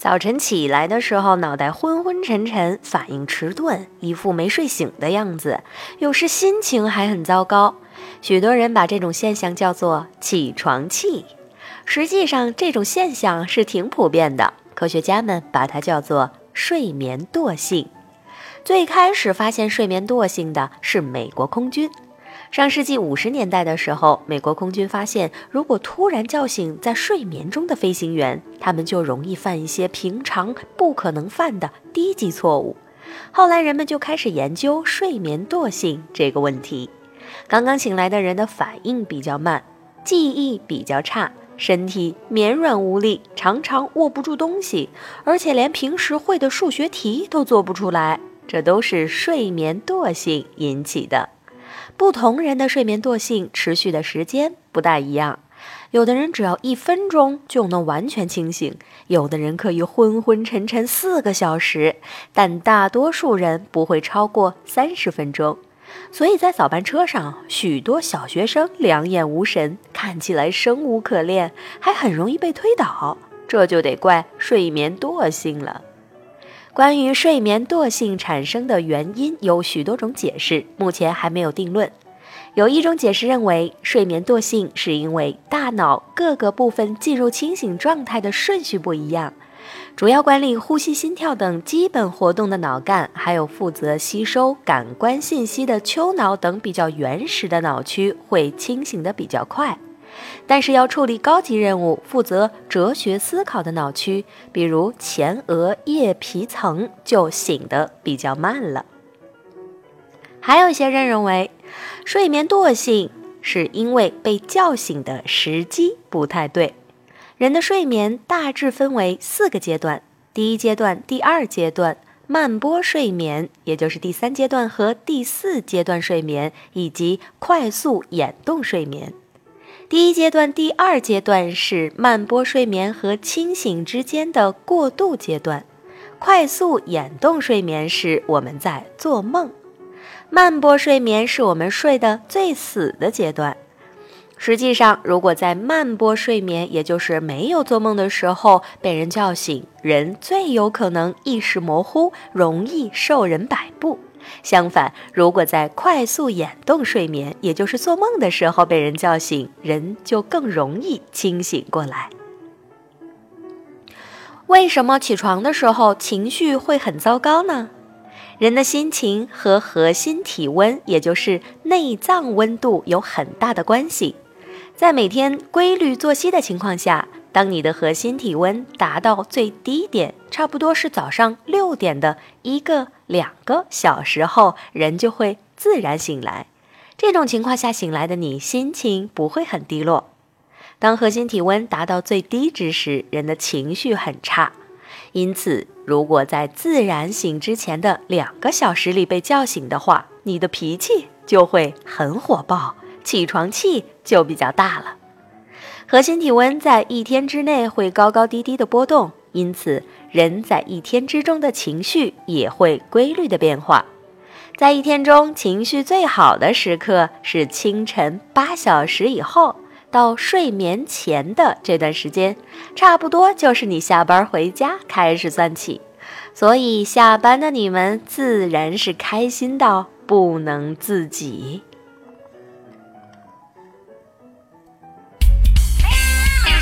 早晨起来的时候，脑袋昏昏沉沉，反应迟钝，一副没睡醒的样子，有时心情还很糟糕。许多人把这种现象叫做“起床气”，实际上这种现象是挺普遍的。科学家们把它叫做“睡眠惰性”。最开始发现睡眠惰性的是美国空军。上世纪五十年代的时候，美国空军发现，如果突然叫醒在睡眠中的飞行员，他们就容易犯一些平常不可能犯的低级错误。后来人们就开始研究睡眠惰性这个问题。刚刚醒来的人的反应比较慢，记忆比较差，身体绵软无力，常常握不住东西，而且连平时会的数学题都做不出来，这都是睡眠惰性引起的。不同人的睡眠惰性持续的时间不大一样，有的人只要一分钟就能完全清醒，有的人可以昏昏沉沉四个小时，但大多数人不会超过三十分钟。所以在早班车上，许多小学生两眼无神，看起来生无可恋，还很容易被推倒，这就得怪睡眠惰性了。关于睡眠惰性产生的原因有许多种解释，目前还没有定论。有一种解释认为，睡眠惰性是因为大脑各个部分进入清醒状态的顺序不一样，主要管理呼吸、心跳等基本活动的脑干，还有负责吸收感官信息的丘脑等比较原始的脑区会清醒的比较快。但是要处理高级任务、负责哲学思考的脑区，比如前额叶皮层，就醒得比较慢了。还有一些人认为，睡眠惰性是因为被叫醒的时机不太对。人的睡眠大致分为四个阶段：第一阶段、第二阶段、慢波睡眠，也就是第三阶段和第四阶段睡眠，以及快速眼动睡眠。第一阶段、第二阶段是慢波睡眠和清醒之间的过渡阶段，快速眼动睡眠是我们在做梦，慢波睡眠是我们睡得最死的阶段。实际上，如果在慢波睡眠，也就是没有做梦的时候被人叫醒，人最有可能意识模糊，容易受人摆布。相反，如果在快速眼动睡眠，也就是做梦的时候被人叫醒，人就更容易清醒过来。为什么起床的时候情绪会很糟糕呢？人的心情和核心体温，也就是内脏温度有很大的关系。在每天规律作息的情况下。当你的核心体温达到最低点，差不多是早上六点的一个两个小时后，人就会自然醒来。这种情况下醒来的你，心情不会很低落。当核心体温达到最低值时，人的情绪很差。因此，如果在自然醒之前的两个小时里被叫醒的话，你的脾气就会很火爆，起床气就比较大了。核心体温在一天之内会高高低低的波动，因此人在一天之中的情绪也会规律的变化。在一天中情绪最好的时刻是清晨八小时以后到睡眠前的这段时间，差不多就是你下班回家开始算起。所以下班的你们自然是开心到不能自己。